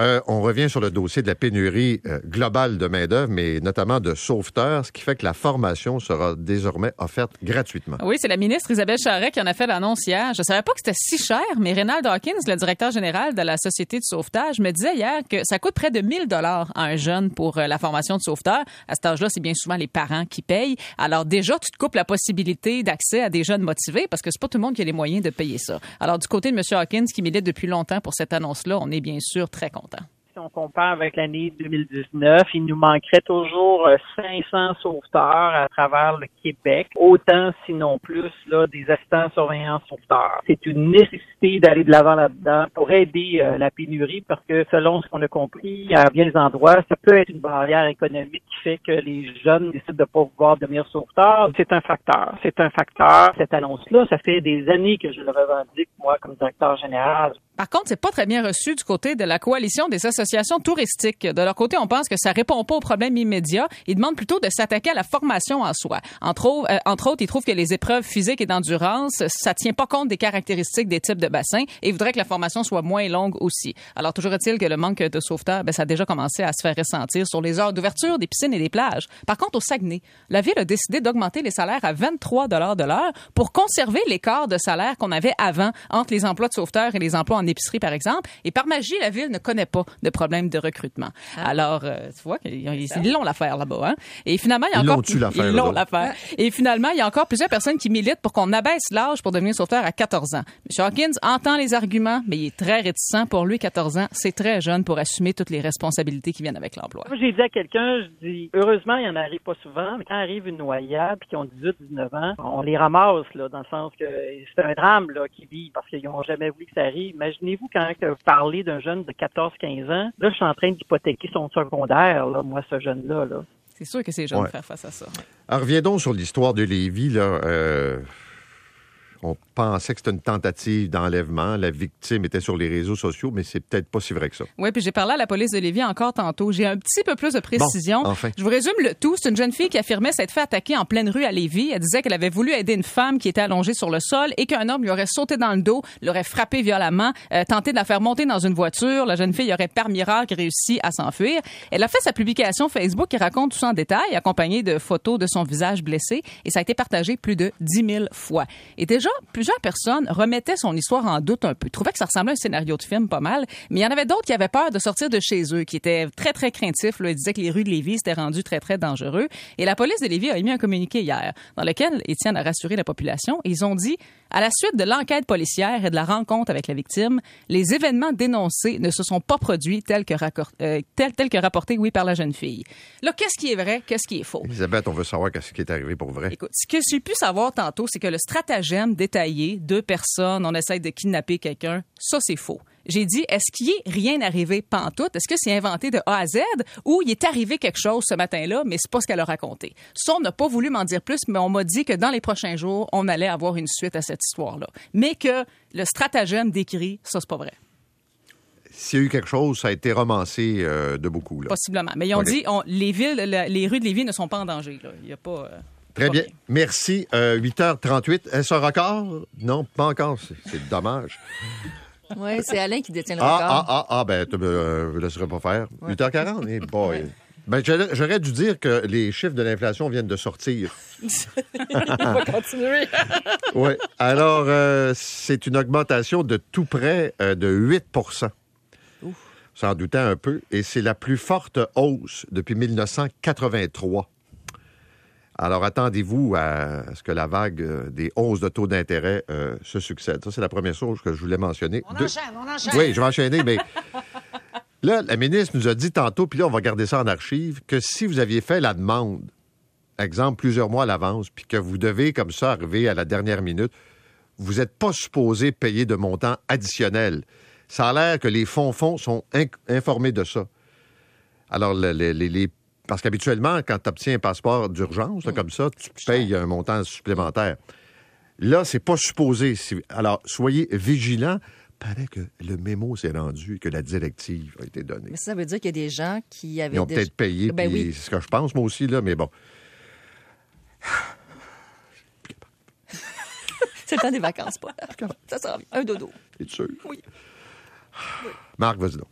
Euh, on revient sur le dossier de la pénurie euh, globale de main-d'œuvre, mais notamment de sauveteurs, ce qui fait que la formation sera désormais offerte gratuitement. Oui, c'est la ministre Isabelle Charret qui en a fait l'annonce hier. Je savais pas que c'était si cher, mais Reynald Hawkins, le directeur général de la Société de sauvetage, me disait hier que ça coûte près de 1000 dollars à un jeune pour euh, la formation de sauveteur. À cet âge-là, c'est bien souvent les parents qui payent. Alors déjà, tu te coupes la possibilité d'accès à des jeunes motivés parce que c'est pas tout le monde qui a les moyens de payer ça. Alors du côté de M. Hawkins, qui milite depuis longtemps pour cette annonce-là, on est bien sûr très content. Si on compare avec l'année 2019, il nous manquerait toujours 500 euh, sauveteurs à travers le Québec, autant sinon plus là des assistants surveillants sauveteurs. C'est une nécessité d'aller de l'avant là-dedans pour aider euh, la pénurie parce que selon ce qu'on a compris à bien des endroits, ça peut être une barrière économique qui fait que les jeunes décident de pas pouvoir devenir sauveteurs. C'est un facteur. C'est un facteur. Cette annonce-là, ça fait des années que je le revendique moi comme directeur général. Par contre, c'est pas très bien reçu du côté de la coalition des associations touristiques. De leur côté, on pense que ça répond pas aux problèmes immédiats. Ils demandent plutôt de s'attaquer à la formation en soi. Entre, autres, euh, entre autres, ils trouvent que les épreuves physiques et d'endurance, ça tient pas compte des caractéristiques des types de bassins et ils voudraient que la formation soit moins longue aussi. Alors, toujours est-il que le manque de sauveteurs, ben, ça a déjà commencé à se faire ressentir sur les heures d'ouverture des piscines et des plages. Par contre, au Saguenay, la ville a décidé d'augmenter les salaires à 23 dollars de l'heure pour conserver l'écart de salaire qu'on avait avant entre les emplois de sauveteurs et les emplois en épicerie, par exemple. Et par magie, la ville ne connaît pas de problème de recrutement. Ah. Alors, euh, tu vois, ils l'ont l'affaire là-bas. Hein? Et finalement, il y a encore... l'affaire. Ils l'ont l'affaire. Et finalement, il y a encore plusieurs personnes qui militent pour qu'on abaisse l'âge pour devenir sauveteur à 14 ans. M. Hawkins entend les arguments, mais il est très réticent. Pour lui, 14 ans, c'est très jeune pour assumer toutes les responsabilités qui viennent avec l'emploi. J'ai dit à quelqu'un, je dis, heureusement, il n'y en arrive pas souvent, mais quand arrive une noyade puis qu'ils ont 18, 19 ans, on les ramasse, là, dans le sens que c'est un drame, là, qui vit parce qu'ils n'ont jamais voulu que ça arrive. Imaginez-vous quand vous parlez d'un jeune de 14, 15 ans, là, je suis en train d'hypothéquer son secondaire, là, moi, ce jeune-là. Là. C'est sûr que c'est jeune de faire face à ça. Alors, reviens donc sur l'histoire de Lévis, là. Euh, on pensait que c'était une tentative d'enlèvement. La victime était sur les réseaux sociaux, mais c'est peut-être pas si vrai que ça. Oui, puis j'ai parlé à la police de Lévis encore tantôt. J'ai un petit peu plus de précision. Bon, enfin. Je vous résume le tout. C'est une jeune fille qui affirmait s'être fait attaquer en pleine rue à Lévis. Elle disait qu'elle avait voulu aider une femme qui était allongée sur le sol et qu'un homme lui aurait sauté dans le dos, l'aurait frappé violemment, euh, tenté de la faire monter dans une voiture. La jeune fille aurait par miracle réussi à s'enfuir. Elle a fait sa publication Facebook qui raconte tout ça en détail, accompagnée de photos de son visage blessé, et ça a été partagé plus de 10 000 fois. Et déjà, plusieurs personnes remettaient son histoire en doute un peu, trouvaient que ça ressemblait à un scénario de film pas mal, mais il y en avait d'autres qui avaient peur de sortir de chez eux, qui étaient très, très craintifs. Là. Ils disaient que les rues de Lévis étaient rendues très, très dangereux. Et la police de Lévis a émis un communiqué hier dans lequel Étienne a rassuré la population. Ils ont dit, à la suite de l'enquête policière et de la rencontre avec la victime, les événements dénoncés ne se sont pas produits tels que, euh, tel, tel que rapportés, oui, par la jeune fille. Là, qu'est-ce qui est vrai, qu'est-ce qui est faux? Elisabeth, on veut savoir qu'est-ce qui est arrivé pour vrai. Écoute, ce que j'ai pu savoir tantôt, c'est que le stratagème détaillé, deux personnes, on essaie de kidnapper quelqu'un, ça, c'est faux. J'ai dit, est-ce qu'il est rien arrivé pantoute? Est-ce que c'est inventé de A à Z ou il est arrivé quelque chose ce matin-là, mais c'est pas ce qu'elle a raconté? Ça, on n'a pas voulu m'en dire plus, mais on m'a dit que dans les prochains jours, on allait avoir une suite à cette histoire-là. Mais que le stratagème décrit, ça, c'est pas vrai. S'il y a eu quelque chose, ça a été romancé euh, de beaucoup. Là. Possiblement. Mais ils ont dit, on- les villes, la- les rues de Lévis ne sont pas en danger. Là. Il y a pas... euh, Très bien. Merci. Euh, 8h38. Est-ce un record? Non, pas encore. C'est- dommage. Oui, c'est Alain qui détient le Ah, record. ah, ah, ah, ben, tu me euh, laisseras pas faire. 8h40, eh boy. Ben, j'aurais dû dire que les chiffres de l'inflation viennent de sortir. on va continuer. Oui. Alors, euh, c'est une augmentation de tout près euh, de 8% S'en doutait un peu. Et c'est la plus forte hausse depuis 1983. Alors, attendez-vous à ce que la vague euh, des hausses de taux d'intérêt euh, se succède. Ça, c'est la première chose que je voulais mentionner. On enchaîne, on enchaîne. Oui, je vais enchaîner, mais là, la ministre nous a dit tantôt, puis là, on va garder ça en archive, que si vous aviez fait la demande, exemple, plusieurs mois à l'avance, puis que vous devez, comme ça, arriver à la dernière minute, vous n'êtes pas supposé payer de montant additionnel. Ça a l'air que les fonds-fonds sont in- informés de ça. Alors, le- le- les- les- parce qu'habituellement, quand tu obtiens un passeport d'urgence, là, comme ça, tu payes un montant supplémentaire. Là, c'est pas supposé. Alors, soyez vigilants. Paraît que le mémo s'est rendu et que la directive a été donnée. Mais ça veut dire qu'il y a des gens qui avaient Ils ont déjà- peut-être payé, Ben puis oui. c'est ce que je pense, moi aussi, là, mais bon. C'est le temps des vacances, pas. Ça sera bien. Un dodo. Es sûr? Oui. Marc, vas-y donc.